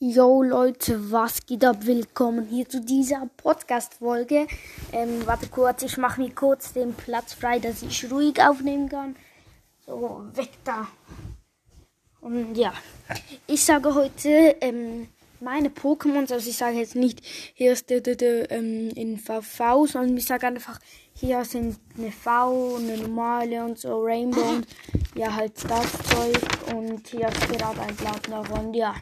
Yo Leute, was geht ab? Willkommen hier zu dieser Podcast-Folge. Ähm, warte kurz, ich mache mir kurz den Platz frei, dass ich ruhig aufnehmen kann. So, weg da. Und ja, ich sage heute ähm, meine Pokémons, also ich sage jetzt nicht, hier ist der, der, der ähm, in VV, sondern ich sage einfach, hier sind eine V, eine normale und so, Rainbow und ja, halt das Zeug und hier ist gerade ein Blatt und ja.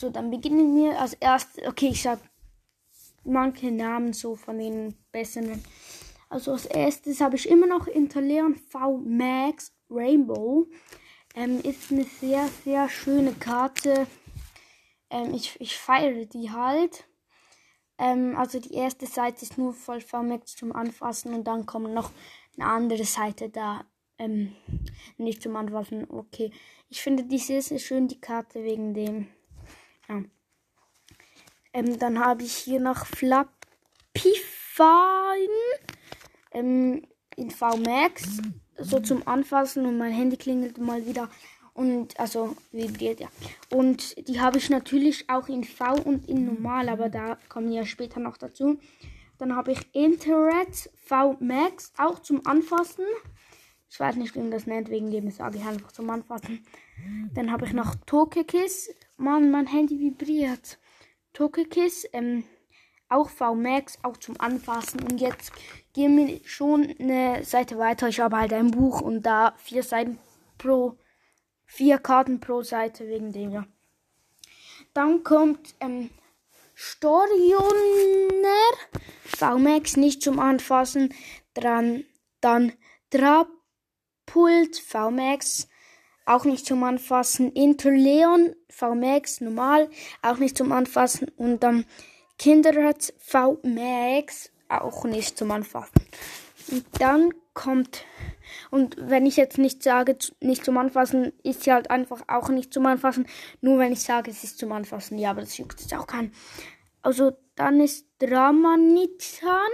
So, dann beginnen wir als erstes. Okay, ich sag manche Namen so von den besseren. Also als erstes habe ich immer noch Interleon V Max Rainbow. Ähm, ist eine sehr, sehr schöne Karte. Ähm, ich, ich feiere die halt. Ähm, also die erste Seite ist nur voll V Max zum Anfassen und dann kommt noch eine andere Seite da. Ähm, nicht zum Anfassen. Okay. Ich finde die sehr, sehr schön, die Karte wegen dem. Ja. Ähm, dann habe ich hier noch Flappifine ähm, in VMAX. So zum Anfassen und mein Handy klingelt mal wieder. Und also vibriert ja. Und die habe ich natürlich auch in V und in normal, aber da kommen ja später noch dazu. Dann habe ich Internet V Max auch zum Anfassen. Ich weiß nicht, wie man das nennt, wegen dem sage ich einfach zum Anfassen. Dann habe ich noch Tokekiss Mann, mein Handy vibriert. Tokekiss, ähm, auch VMAX, auch zum Anfassen. Und jetzt gehen wir schon eine Seite weiter. Ich habe halt ein Buch und da vier Seiten pro, vier Karten pro Seite wegen dem, ja. Dann kommt ähm, Storioner, VMAX nicht zum Anfassen. Dann, dann Drapult, VMAX auch nicht zum Anfassen. Interleon VMAX normal, auch nicht zum Anfassen. Und dann Kinderherz VMAX auch nicht zum Anfassen. Und dann kommt, und wenn ich jetzt nicht sage, nicht zum Anfassen, ist sie halt einfach auch nicht zum Anfassen. Nur wenn ich sage, es ist zum Anfassen. Ja, aber das juckt jetzt auch keinen. Also dann ist Dramanitan.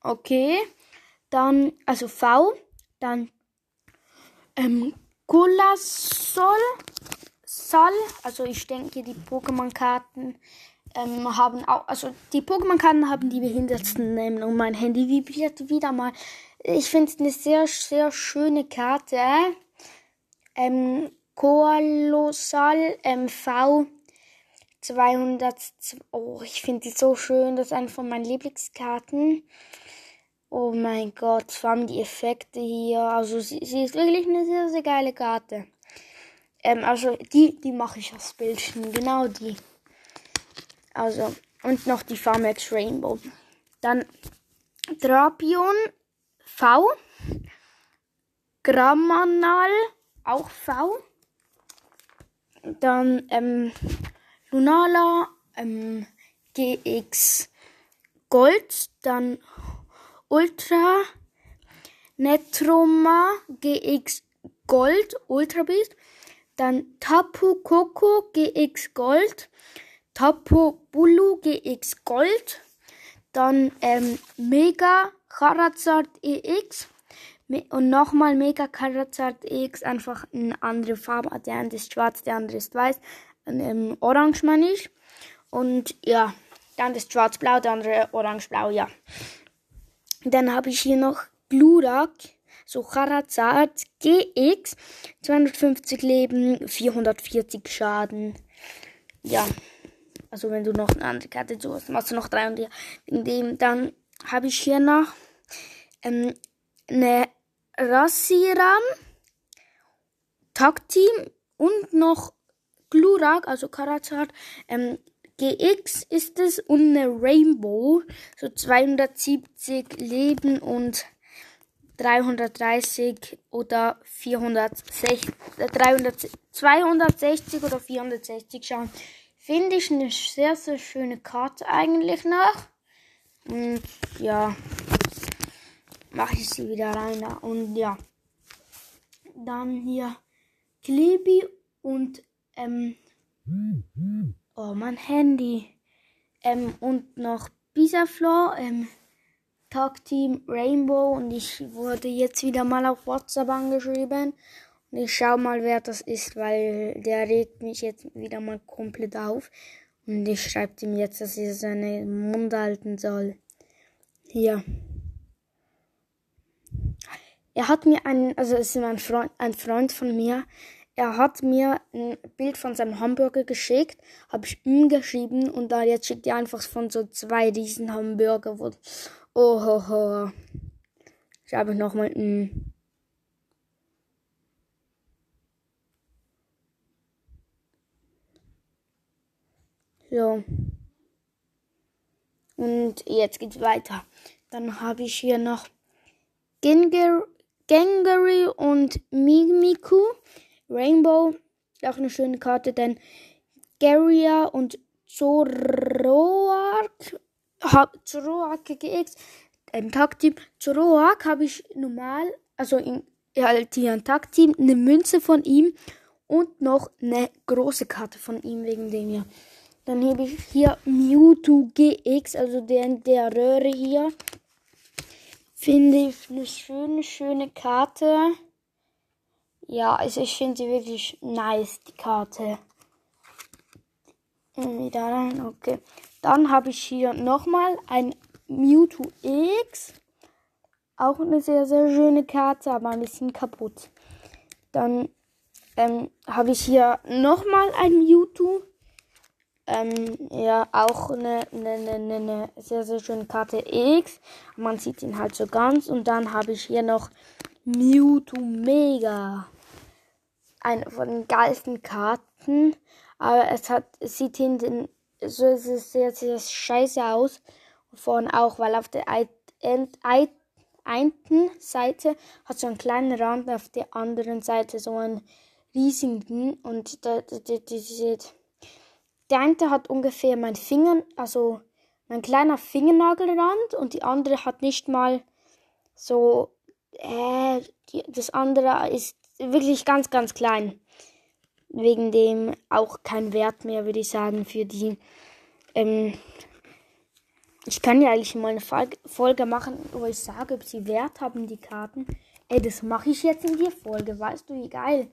Okay. Dann, also V. Dann ähm, Colasol, Sal, also ich denke, die Pokémon-Karten ähm, haben auch, also die Pokémon-Karten haben die behindertsten Namen und mein Handy vibriert wieder mal. Ich finde es eine sehr, sehr schöne Karte. Ähm, Koalosal MV 200. Oh, ich finde die so schön. Das ist eine von meinen Lieblingskarten. Oh mein Gott, vor allem die Effekte hier. Also sie, sie ist wirklich eine sehr, sehr geile Karte. Ähm, also die, die mache ich aufs Bildchen. Genau die. Also, und noch die Farmex Rainbow. Dann Drapion V. Grammanal auch V. Dann ähm, Lunala ähm, GX Gold. Dann Ultra Netroma GX Gold Ultra Beast, dann Tapu Coco GX Gold, Tapu Bulu GX Gold, dann ähm, Mega Charizard EX und nochmal Mega Charizard EX, einfach eine andere Farbe. Der eine ist schwarz, der andere ist weiß. Ähm, orange meine ich. Und ja, andere ist schwarz-blau, der andere orange-blau, ja. Dann habe ich hier noch Glurak, so Charazard GX, 250 Leben, 440 Schaden. Ja, also wenn du noch eine andere Karte so hast, machst du noch drei und ja, in dem dann habe ich hier noch ähm, eine Rassiram, Tag-Team und noch Glurak, also Charazard, ähm, GX ist es und eine Rainbow. So 270 Leben und 330 oder 460, 300, 260 oder 460 schauen. Finde ich eine sehr, sehr schöne Karte eigentlich noch. Und ja, mache ich sie wieder rein. Und ja, dann hier Klebi und ähm, Oh, mein Handy. Ähm, und noch Bisaflor, ähm, Talk Team Rainbow und ich wurde jetzt wieder mal auf WhatsApp angeschrieben Und ich schau mal, wer das ist, weil der regt mich jetzt wieder mal komplett auf. Und ich schreibe ihm jetzt, dass er seine Mund halten soll. Hier. Er hat mir einen, also es ist ein Freund, ein Freund von mir, er hat mir ein Bild von seinem Hamburger geschickt, habe ich ihm geschrieben und da jetzt schickt er einfach von so zwei riesen Hamburger. Wo, oh, ho, ho. Schreibe ich nochmal ein. So. Und jetzt geht's weiter. Dann habe ich hier noch Gengary und Mimiku. Rainbow, auch eine schöne Karte, denn Garia und Zoroark, Zoroark GX, ein Tag-Team. Zoroark habe ich normal, also in, halt hier ein Tag-Team, eine Münze von ihm und noch eine große Karte von ihm wegen dem hier. Dann habe ich hier Mewtwo GX, also der, der Röhre hier. Finde ich eine schöne, schöne Karte. Ja, also ich finde sie wirklich nice, die Karte. Okay. Dann habe ich hier nochmal ein Mewtwo X. Auch eine sehr, sehr schöne Karte, aber ein bisschen kaputt. Dann ähm, habe ich hier nochmal ein Mewtwo. Ähm, ja, auch eine, eine, eine, eine sehr, sehr schöne Karte X. Man sieht ihn halt so ganz. Und dann habe ich hier noch Mewtwo Mega. Eine von den geilsten Karten. Aber es hat, es sieht hinten so es ist sehr, sehr scheiße aus. Und vorne auch, weil auf der einen Seite hat so einen kleinen Rand, auf der anderen Seite so einen riesigen. Und da, da, da, da, der eine hat ungefähr mein Finger, also mein kleiner Fingernagelrand und die andere hat nicht mal so, äh, die, das andere ist wirklich ganz, ganz klein. Wegen dem auch kein Wert mehr, würde ich sagen, für die. Ähm, ich kann ja eigentlich mal eine Folge machen, wo ich sage, ob sie Wert haben, die Karten. Ey, das mache ich jetzt in die Folge, weißt du, wie geil.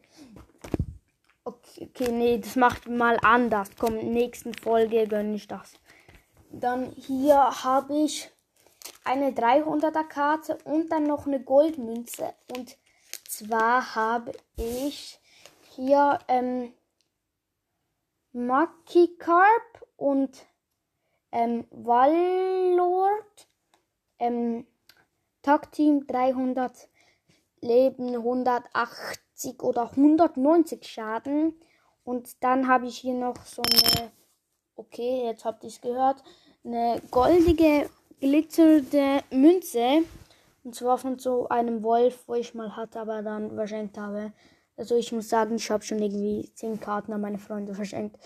Okay, okay, nee, das macht mal anders. Komm, in der nächsten Folge gönne ich das. Dann hier habe ich eine 300er Karte und dann noch eine Goldmünze. Und zwar habe ich hier ähm, Carp und ähm, Wallord. Ähm, Tag Team 300 Leben 180 oder 190 Schaden. Und dann habe ich hier noch so eine, okay, jetzt habt ihr es gehört, eine goldige glitzernde Münze. Und zwar von so einem Wolf, wo ich mal hatte, aber dann verschenkt habe. Also ich muss sagen, ich habe schon irgendwie 10 Karten an meine Freunde verschenkt.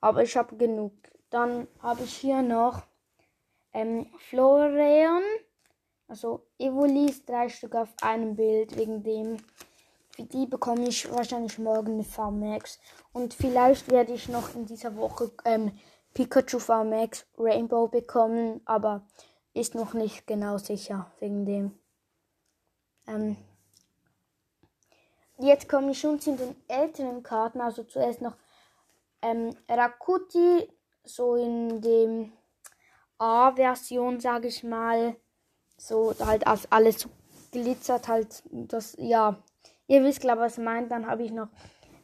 Aber ich habe genug. Dann habe ich hier noch ähm, Florian. Also Evolis, drei Stück auf einem Bild. Wegen dem. Für die bekomme ich wahrscheinlich morgen eine VMAX. Und vielleicht werde ich noch in dieser Woche ähm, Pikachu VMAX Rainbow bekommen. Aber ist noch nicht genau sicher. Wegen dem. Ähm, jetzt komme ich schon zu den älteren Karten. Also zuerst noch ähm, Rakuti, so in dem A-Version, sage ich mal. So halt als alles glitzert halt. Das, ja, ihr wisst glaube was ich meint. Dann habe ich noch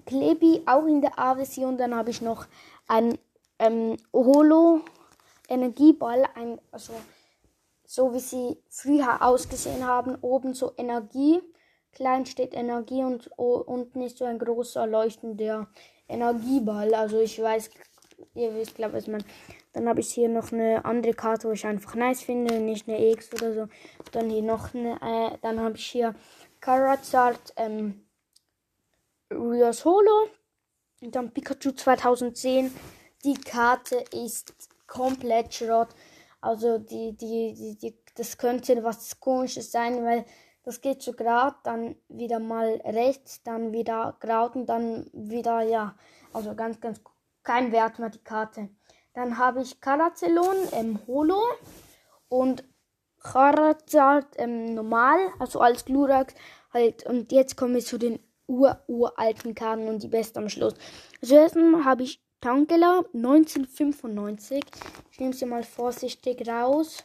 Klebi, auch in der A-Version. Dann habe ich noch ein ähm, Holo Energieball, ein, also so wie sie früher ausgesehen haben, oben so Energie Klein steht Energie und unten ist so ein großer leuchtender Energieball. Also ich weiß, ihr wisst, glaube ich, man. Dann habe ich hier noch eine andere Karte, wo ich einfach nice finde, nicht eine X oder so. Dann hier noch eine, äh, dann habe ich hier Karazard ähm, Rios Holo. Und dann Pikachu 2010. Die Karte ist komplett Schrott. Also die, die, die, die, das könnte was komisches sein, weil das geht so gerade, dann wieder mal rechts, dann wieder gerade und dann wieder, ja, also ganz, ganz kein Wert mehr die Karte. Dann habe ich Karazelon im Holo und Charizard ähm, normal, also als Glurak halt. Und jetzt kommen wir zu den uralten Karten und die beste am Schluss. Zuerst habe ich Tankela 1995. Ich nehme sie mal vorsichtig raus.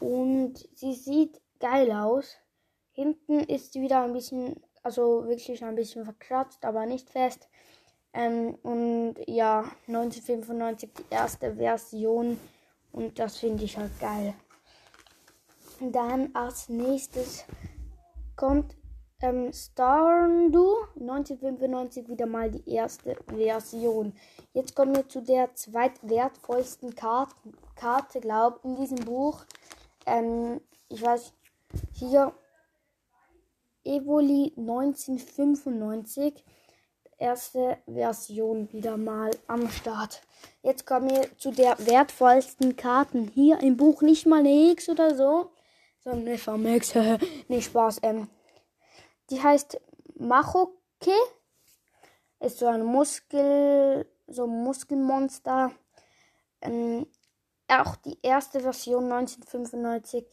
Und sie sieht geil aus. Hinten ist sie wieder ein bisschen, also wirklich ein bisschen verkratzt, aber nicht fest. Ähm, und ja, 1995 die erste Version. Und das finde ich halt geil. Dann als nächstes kommt ähm, Stardew 1995 wieder mal die erste Version. Jetzt kommen wir zu der zweitwertvollsten Karte, Karte glaube in diesem Buch. Ähm, ich weiß, hier Evoli 1995 erste Version wieder mal am Start. Jetzt kommen wir zu der wertvollsten Karten. Hier im Buch nicht mal eine X oder so, sondern eine VMAX. nicht Spaß. Ähm, die heißt Machoke. Ist so ein Muskel, so ein Muskelmonster. Ähm, auch die erste Version 1995.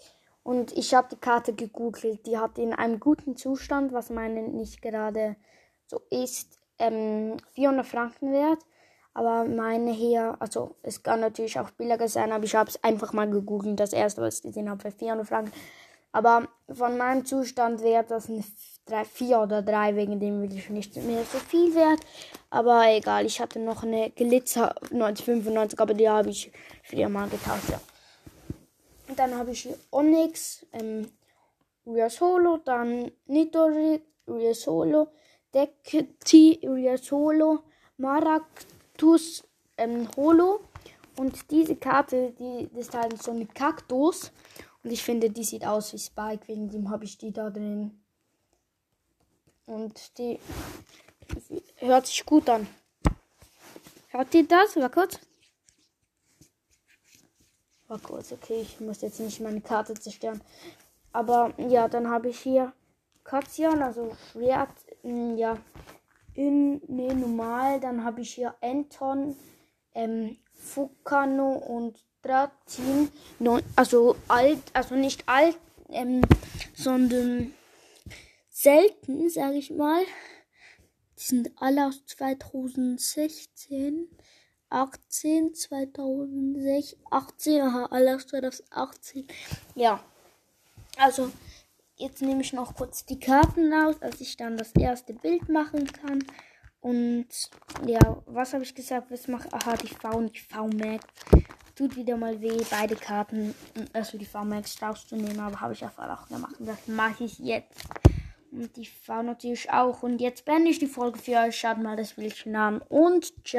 Und ich habe die Karte gegoogelt. Die hat in einem guten Zustand, was meine nicht gerade so ist, ähm, 400 Franken wert. Aber meine hier, also es kann natürlich auch billiger sein, aber ich habe es einfach mal gegoogelt. Das erste, was ich gesehen habe, für 400 Franken. Aber von meinem Zustand wäre das ein 3, 4 oder 3, wegen dem will ich nicht mehr so viel wert. Aber egal, ich hatte noch eine Glitzer 1995, aber die habe ich viermal getauscht. Ja. Und dann habe ich Onyx, ähm, Riasolo, dann Nitori, Riasolo, Dekti, Riasolo, Maractus, ähm, Holo. Und diese Karte, die, ist halt so eine Kaktus. Und ich finde, die sieht aus wie Spike, wegen dem habe ich die da drin. Und die hört sich gut an. Hört ihr das? War kurz. War kurz, okay, ich muss jetzt nicht meine Karte zerstören. Aber ja, dann habe ich hier Katzian, also Schwert, hm, ja, in, ne, normal. Dann habe ich hier Anton, ähm, Fukano und Dratin. Also alt, also nicht alt, ähm, sondern selten, sage ich mal. Die sind alle aus 2016. 18, 2006, 18, aha, alle aus 2018. Ja, also jetzt nehme ich noch kurz die Karten aus, dass ich dann das erste Bild machen kann. Und ja, was habe ich gesagt? Was mache Aha, die V und die V-Max. Tut wieder mal weh, beide Karten, also die V-Max rauszunehmen, aber habe ich auf auch gemacht. Das mache ich jetzt. Und die V natürlich auch. Und jetzt beende ich die Folge für euch. Schaut mal das Bildchen an. Und ciao.